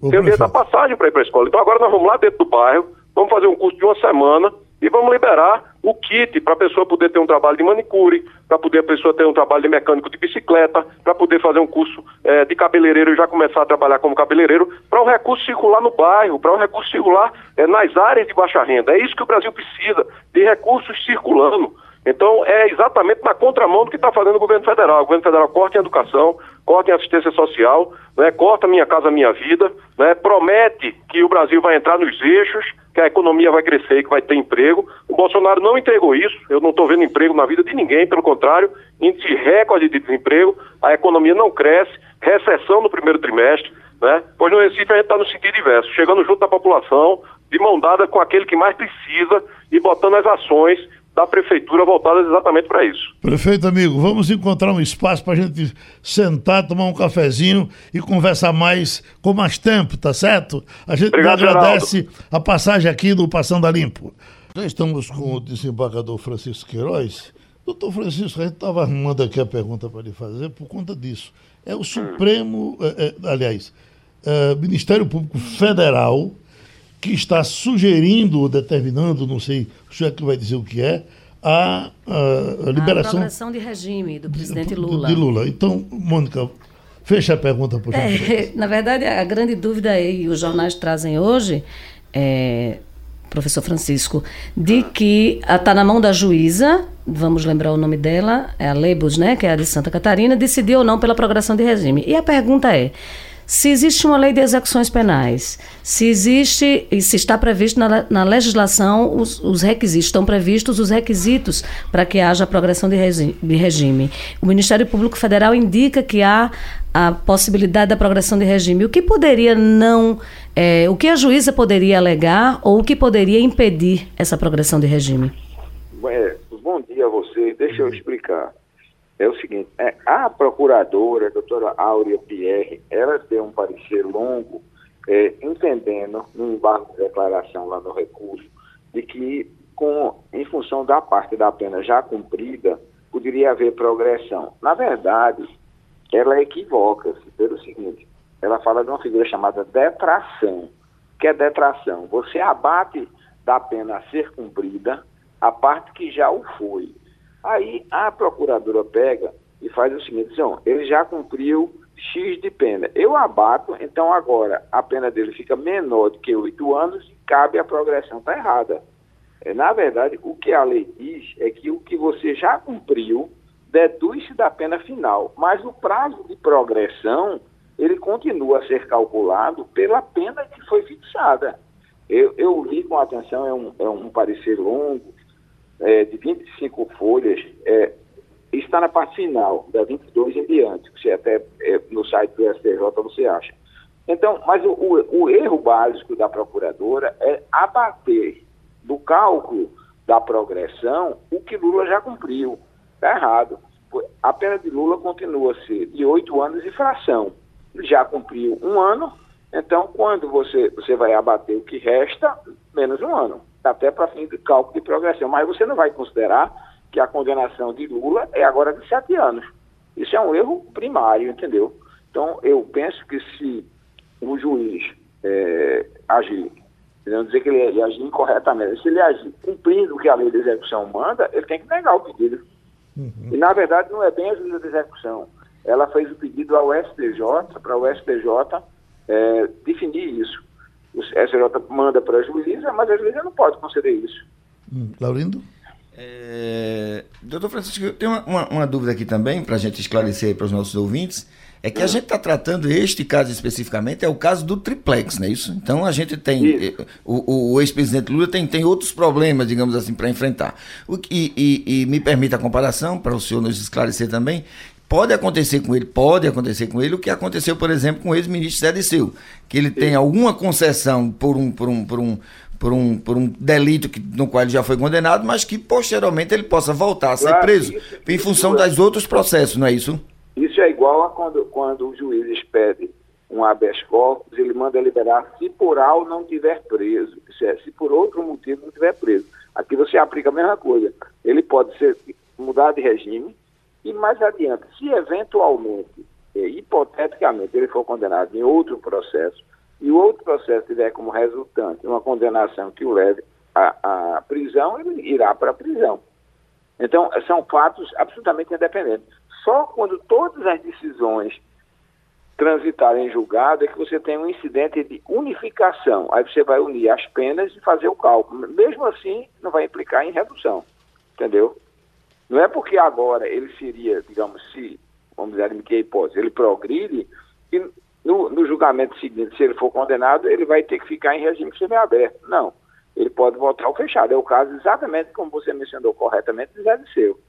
Sem o dinheiro da passagem para ir para a escola. Então agora nós vamos lá dentro do bairro, vamos fazer um curso de uma semana e vamos liberar o kit para a pessoa poder ter um trabalho de manicure, para poder a pessoa ter um trabalho de mecânico de bicicleta, para poder fazer um curso é, de cabeleireiro e já começar a trabalhar como cabeleireiro, para o recurso circular no bairro, para o recurso circular é, nas áreas de baixa renda. É isso que o Brasil precisa, de recursos circulando. Então, é exatamente na contramão do que está fazendo o governo federal. O governo federal corta em educação, corta em assistência social, né, corta Minha Casa Minha Vida, né, promete que o Brasil vai entrar nos eixos, que a economia vai crescer e que vai ter emprego. O Bolsonaro não entregou isso, eu não estou vendo emprego na vida de ninguém, pelo contrário, índice recorde de desemprego, a economia não cresce, recessão no primeiro trimestre, né? Pois no Recife a gente está no sentido inverso, chegando junto da população, de mão dada com aquele que mais precisa e botando as ações da prefeitura voltadas exatamente para isso. Prefeito amigo, vamos encontrar um espaço para a gente sentar, tomar um cafezinho e conversar mais com mais tempo, tá certo? A gente Obrigado, agradece Geraldo. a passagem aqui do Passando a Limpo. Já estamos com o desembargador Francisco Queiroz. Doutor Francisco, a gente estava arrumando aqui a pergunta para lhe fazer por conta disso. É o Supremo, é, é, aliás, é, Ministério Público Federal que está sugerindo ou determinando, não sei o senhor é que vai dizer o que é, a, a, a liberação. A progressão de regime do presidente Lula. De, de Lula. Então, Mônica, fecha a pergunta, por favor. É, na verdade, a grande dúvida aí, e os jornais trazem hoje, é, professor Francisco, de que está na mão da juíza, vamos lembrar o nome dela, é a Lebus, né, que é a de Santa Catarina, decidir ou não pela progressão de regime. E a pergunta é se existe uma lei de execuções penais, se existe e se está previsto na, na legislação os, os, requisitos, estão previstos os requisitos para que haja progressão de, regi de regime. O Ministério Público Federal indica que há a possibilidade da progressão de regime. O que poderia não, é, o que a juíza poderia alegar ou o que poderia impedir essa progressão de regime? É, bom dia a você. Deixa eu explicar é o seguinte, é, a procuradora, a doutora Áurea Pierre, ela deu um parecer longo, é, entendendo, no embargo de declaração lá no recurso, de que, com, em função da parte da pena já cumprida, poderia haver progressão. Na verdade, ela equivoca-se pelo seguinte, ela fala de uma figura chamada detração. que é detração? Você abate da pena a ser cumprida a parte que já o foi. Aí a procuradora pega e faz o seguinte: então, ele já cumpriu X de pena. Eu abato, então agora a pena dele fica menor do que oito anos e cabe a progressão. Está errada. É, na verdade, o que a lei diz é que o que você já cumpriu deduz-se da pena final, mas o prazo de progressão ele continua a ser calculado pela pena que foi fixada. Eu, eu li com atenção, é um, é um parecer longo, é, de 25 folhas, é, está na parte final, da 22 em diante. Você até é, no site do STJ você acha. Então, mas o, o, o, erro básico da procuradora é abater do cálculo da progressão o que Lula já cumpriu. Está errado. A pena de Lula continua a ser de oito anos e fração. Já cumpriu um ano, então quando você, você vai abater o que resta, menos um ano até para fim de cálculo de progressão. Mas você não vai considerar que a condenação de Lula é agora de sete anos. Isso é um erro primário, entendeu? Então, eu penso que se o juiz é, agir, não dizer que ele agir incorretamente, se ele agir cumprindo o que a lei de execução manda, ele tem que negar o pedido. Uhum. E, na verdade, não é bem a juíza de execução. Ela fez o pedido ao STJ, para o STJ é, definir isso o SJ manda para a juíza, mas a juíza não pode conceder isso. Hum, Laurindo? É, doutor Francisco, eu tenho uma, uma, uma dúvida aqui também, para a gente esclarecer para os nossos ouvintes. É que a gente está tratando este caso especificamente, é o caso do triplex, não é isso? Então a gente tem. Eh, o, o ex-presidente Lula tem, tem outros problemas, digamos assim, para enfrentar. O, e, e, e me permite a comparação, para o senhor nos esclarecer também, Pode acontecer com ele, pode acontecer com ele o que aconteceu, por exemplo, com o ex-ministro Zé Disseu, que ele tem alguma concessão por um, por um, por um, por um, por um delito que, no qual ele já foi condenado, mas que posteriormente ele possa voltar a ser claro, preso isso, em função isso, dos outros processos, não é isso? Isso é igual a quando, quando o juiz expede um habeas corpus, ele manda liberar se por algo não tiver preso, é, se por outro motivo não tiver preso. Aqui você aplica a mesma coisa. Ele pode ser mudar de regime, e mais adiante, se eventualmente, eh, hipoteticamente, ele for condenado em outro processo, e o outro processo tiver como resultante uma condenação que o leve à, à prisão, ele irá para a prisão. Então, são fatos absolutamente independentes. Só quando todas as decisões transitarem em julgado é que você tem um incidente de unificação. Aí você vai unir as penas e fazer o cálculo. Mesmo assim, não vai implicar em redução. Entendeu? Não é porque agora ele seria, digamos, se, vamos dizer, admitir a hipótese, ele progride, e no, no julgamento seguinte, se ele for condenado, ele vai ter que ficar em regime semiaberto. Não. Ele pode voltar ao fechado. É o caso exatamente como você mencionou corretamente de Zé Disseu.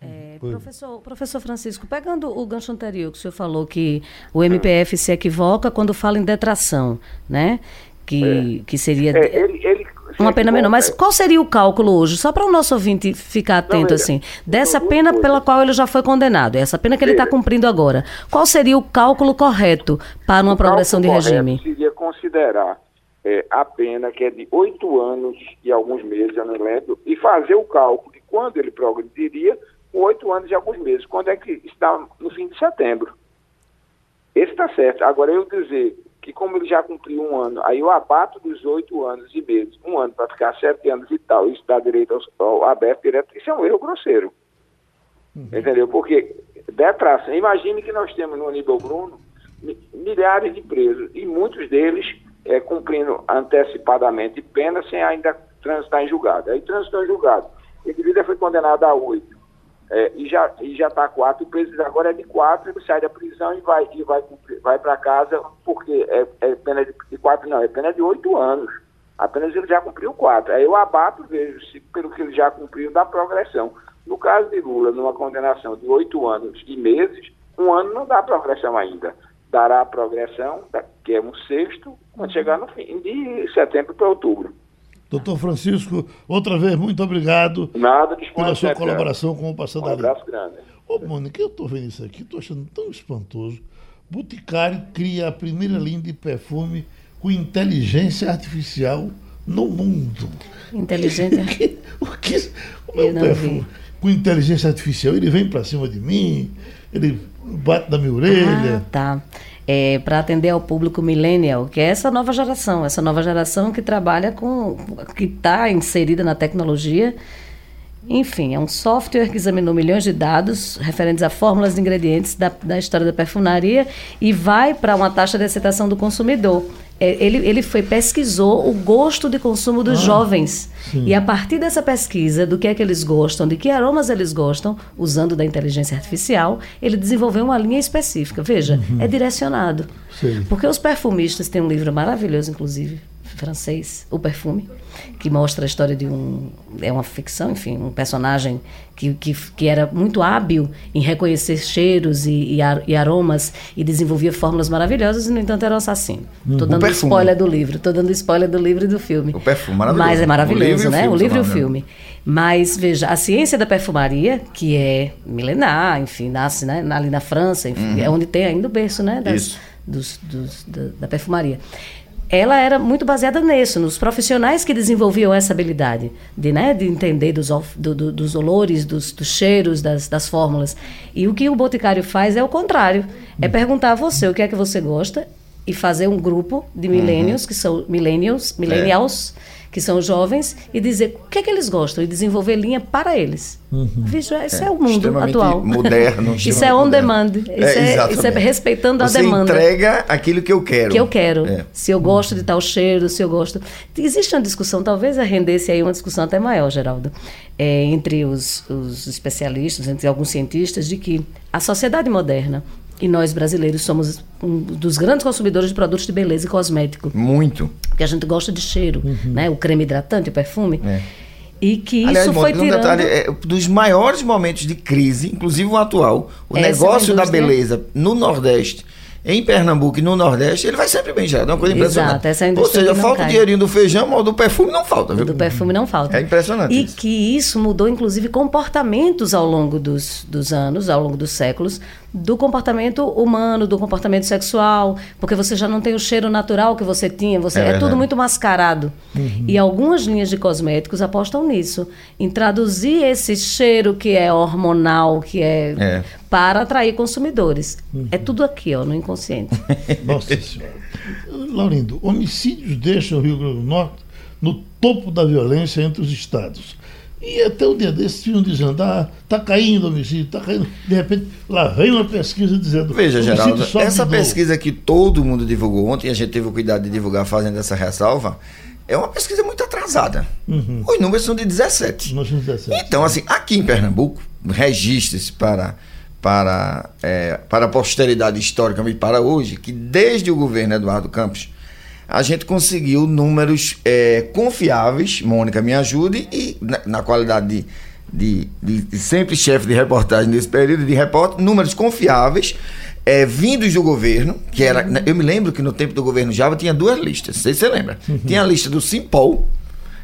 É, professor, professor Francisco, pegando o gancho anterior que o senhor falou que o MPF se equivoca quando fala em detração, né? Que, é. que seria é, ele, ele uma pena menor. Mas qual seria o cálculo hoje? Só para o nosso ouvinte ficar atento Não, assim, dessa pena pela qual ele já foi condenado, essa pena que ele está cumprindo agora. Qual seria o cálculo correto para uma progressão de regime? Seria considerar é, a pena que é de oito anos e alguns meses, eu não lembro, e fazer o cálculo de quando ele progrediria com oito anos e alguns meses, quando é que está no fim de setembro. Esse está certo. Agora, eu dizer que como ele já cumpriu um ano, aí eu abato dos oito anos e meses, um ano para ficar sete anos e tal, isso dá direito ao, ao aberto direto, isso é um erro grosseiro. Uhum. Entendeu? Porque detração, imagine que nós temos no Aníbal Bruno milhares de presos, e muitos deles é, cumprindo antecipadamente pena sem ainda transitar em julgado. Aí transitou em julgado. O indivíduo foi condenado a oito é, e já e já está quatro, o preso agora é de quatro, ele sai da prisão e vai e vai vai para casa porque é, é pena de, de, quatro não, é pena de oito anos. Apenas ele já cumpriu quatro. Aí eu abato vejo se pelo que ele já cumpriu dá progressão. No caso de Lula, numa condenação de oito anos e meses, um ano não dá progressão ainda. Dará progressão, que é um sexto, quando chegar no fim de setembro para outubro. Doutor Francisco, outra vez, muito obrigado Nada, pela sua colaboração com o Passando um abraço grande. Ô, Mônica, eu estou vendo isso aqui, estou achando tão espantoso. Boticário cria a primeira linha de perfume com inteligência artificial no mundo. Inteligência? O que, o que, o perfume? Vi. Com inteligência artificial, ele vem para cima de mim, ele bate na minha orelha. Ah, tá é, para atender ao público millennial, que é essa nova geração, essa nova geração que trabalha com, que está inserida na tecnologia. Enfim, é um software que examinou milhões de dados referentes a fórmulas de ingredientes da, da história da perfumaria e vai para uma taxa de aceitação do consumidor. É, ele, ele foi pesquisou o gosto de consumo dos ah, jovens. Sim. E a partir dessa pesquisa, do que é que eles gostam, de que aromas eles gostam, usando da inteligência artificial, ele desenvolveu uma linha específica. Veja, uhum. é direcionado. Sim. Porque os perfumistas têm um livro maravilhoso, inclusive, francês, O Perfume, que mostra a história de um. É uma ficção, enfim, um personagem que, que, que era muito hábil em reconhecer cheiros e, e, ar, aromas e desenvolvia fórmulas maravilhosas e, no entanto, era um assassino. Estou dando spoiler do livro, estou dando spoiler do livro e do filme. O perfume, maravilhoso. Mas é maravilhoso, o né? O, livro e o filme. Mas, veja, a ciência da perfumaria, que é milenar, enfim, nasce né, ali na França, enfim, uhum. é onde tem ainda o berço, né? Das, dos, dos, da, da perfumaria ela era muito baseada nisso, nos profissionais que desenvolviam essa habilidade de, né, de entender dos, do, do, dos olores, dos, dos cheiros, das, das, fórmulas. E o que o boticário faz é o contrário. É perguntar a você o que é que você gosta e fazer um grupo de millennials, uhum. que são millennials, millennials é que são jovens, e dizer o que é que eles gostam e desenvolver linha para eles. Uhum. Veja, isso é, é, o mundo atual. moderno. isso é on demand. Isso é, é, isso é respeitando Você a demanda. entrega aquilo que eu quero. Que eu quero. É. Se eu gosto de tal cheiro, se eu gosto... Existe uma discussão, talvez rendesse aí uma discussão até maior, Geraldo, é, entre os, os especialistas, entre alguns cientistas, de que a sociedade moderna e nós brasileiros somos um dos grandes consumidores de produtos de beleza e cosmético. Muito. Porque a gente gosta de cheiro, uhum. né? O creme hidratante, o perfume. É. E que Aliás, isso foi um tirando... detalhe, é, dos maiores momentos de crise, inclusive o atual, o Essa é negócio é da beleza no Nordeste em Pernambuco e no Nordeste, ele vai sempre bem gerado. É uma coisa impressionante. Exato, essa é Ou seja, falta cai. o dinheirinho do feijão, mas do perfume não falta. Viu? Do perfume não falta. É impressionante. E isso. que isso mudou, inclusive, comportamentos ao longo dos, dos anos, ao longo dos séculos, do comportamento humano, do comportamento sexual, porque você já não tem o cheiro natural que você tinha, você é, é tudo muito mascarado. Uhum. E algumas linhas de cosméticos apostam nisso, em traduzir esse cheiro que é hormonal, que é, é. para atrair consumidores. Uhum. É tudo aqui, ó, no inconsciente. Nossa Senhora. Laurindo, homicídios deixam o Rio Grande do Norte no topo da violência entre os estados. E até o dia desses tinham dizendo, ah, está caindo o homicídio, está caindo. De repente, lá vem uma pesquisa dizendo. Veja, Geraldo, essa pesquisa que todo mundo divulgou ontem, a gente teve o cuidado de divulgar fazendo essa ressalva, é uma pesquisa muito atrasada. Uhum. Os números são de 17. 17. Então, assim, aqui em Pernambuco, registre-se para, para, é, para a posteridade histórica e para hoje, que desde o governo Eduardo Campos, a gente conseguiu números é, confiáveis, Mônica me ajude, e na, na qualidade de, de, de, sempre chefe de reportagem nesse período, de repórter, números confiáveis é, vindos do governo, que era. Uhum. Eu me lembro que no tempo do governo Java tinha duas listas, não sei se você lembra. Uhum. Tinha a lista do Simpol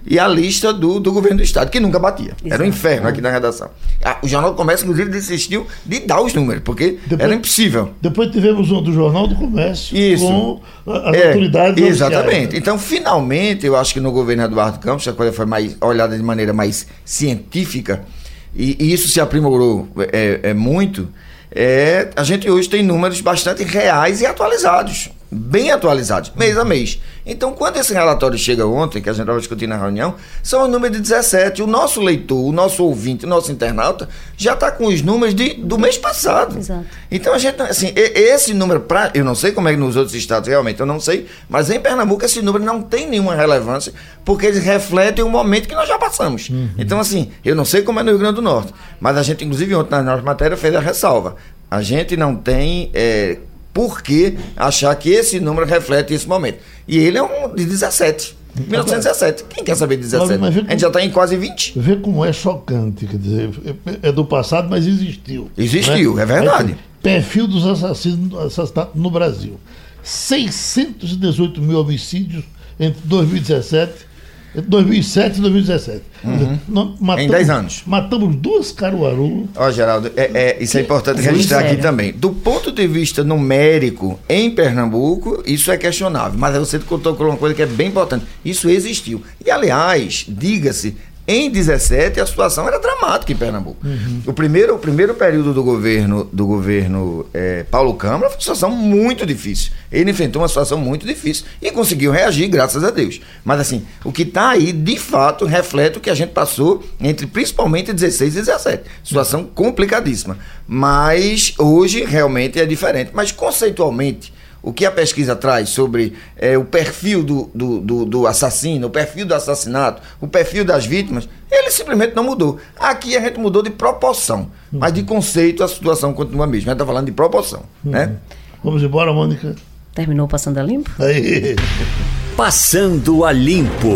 e a lista do, do governo do estado, que nunca batia. Exato. Era um inferno aqui na redação. Ah, o Jornal do Comércio, inclusive, desistiu de dar os números, porque depois, era impossível. Depois tivemos um do Jornal do Comércio Isso. com as é, autoridades Exatamente. Oficiais. Então, finalmente, eu acho que no governo Eduardo Campos, a coisa foi mais olhada de maneira mais científica, e, e isso se aprimorou é, é muito é, a gente hoje tem números bastante reais e atualizados, bem atualizados, mês a mês. Então, quando esse relatório chega ontem, que a gente estava discutindo na reunião, são os números de 17. O nosso leitor, o nosso ouvinte, o nosso internauta já está com os números de, do mês passado. Exato. Então, a gente, assim, esse número, pra, eu não sei como é que nos outros estados realmente, eu não sei, mas em Pernambuco esse número não tem nenhuma relevância, porque eles refletem o momento que nós já passamos. Uhum. Então, assim, eu não sei como é no Rio Grande do Norte, mas a gente, inclusive, ontem na nossa matéria fez a ressalva. A gente não tem é, por que achar que esse número reflete esse momento. E ele é um de 17. 1917. Quem quer saber de 17? Mas, mas a gente já está em quase 20. Vê como é chocante. Quer dizer, é do passado, mas existiu. Existiu, né? é verdade. perfil dos assassinos assassinatos no Brasil. 618 mil homicídios entre 2017 2007 e 2017. Uhum. Matamos, em 10 anos. Matamos duas Caruaru. Ó, Geraldo, é, é, isso é importante registrar aqui também. Do ponto de vista numérico, em Pernambuco, isso é questionável. Mas você contou uma coisa que é bem importante. Isso existiu. E, aliás, diga-se, em 17 a situação era dramática em Pernambuco. Uhum. O, primeiro, o primeiro período do governo do governo é, Paulo Câmara foi uma situação muito difícil. Ele enfrentou uma situação muito difícil e conseguiu reagir, graças a Deus. Mas assim, o que está aí, de fato, reflete o que a gente passou entre principalmente 16 e 17. Situação complicadíssima. Mas hoje realmente é diferente. Mas conceitualmente, o que a pesquisa traz sobre é, o perfil do, do, do, do, assassino, o perfil do assassinato, o perfil das vítimas, ele simplesmente não mudou. Aqui a gente mudou de proporção, uhum. mas de conceito a situação continua a mesma. A gente está falando de proporção. Uhum. Né? Vamos embora, Mônica. Terminou passando a limpo? Aí. Passando a limpo.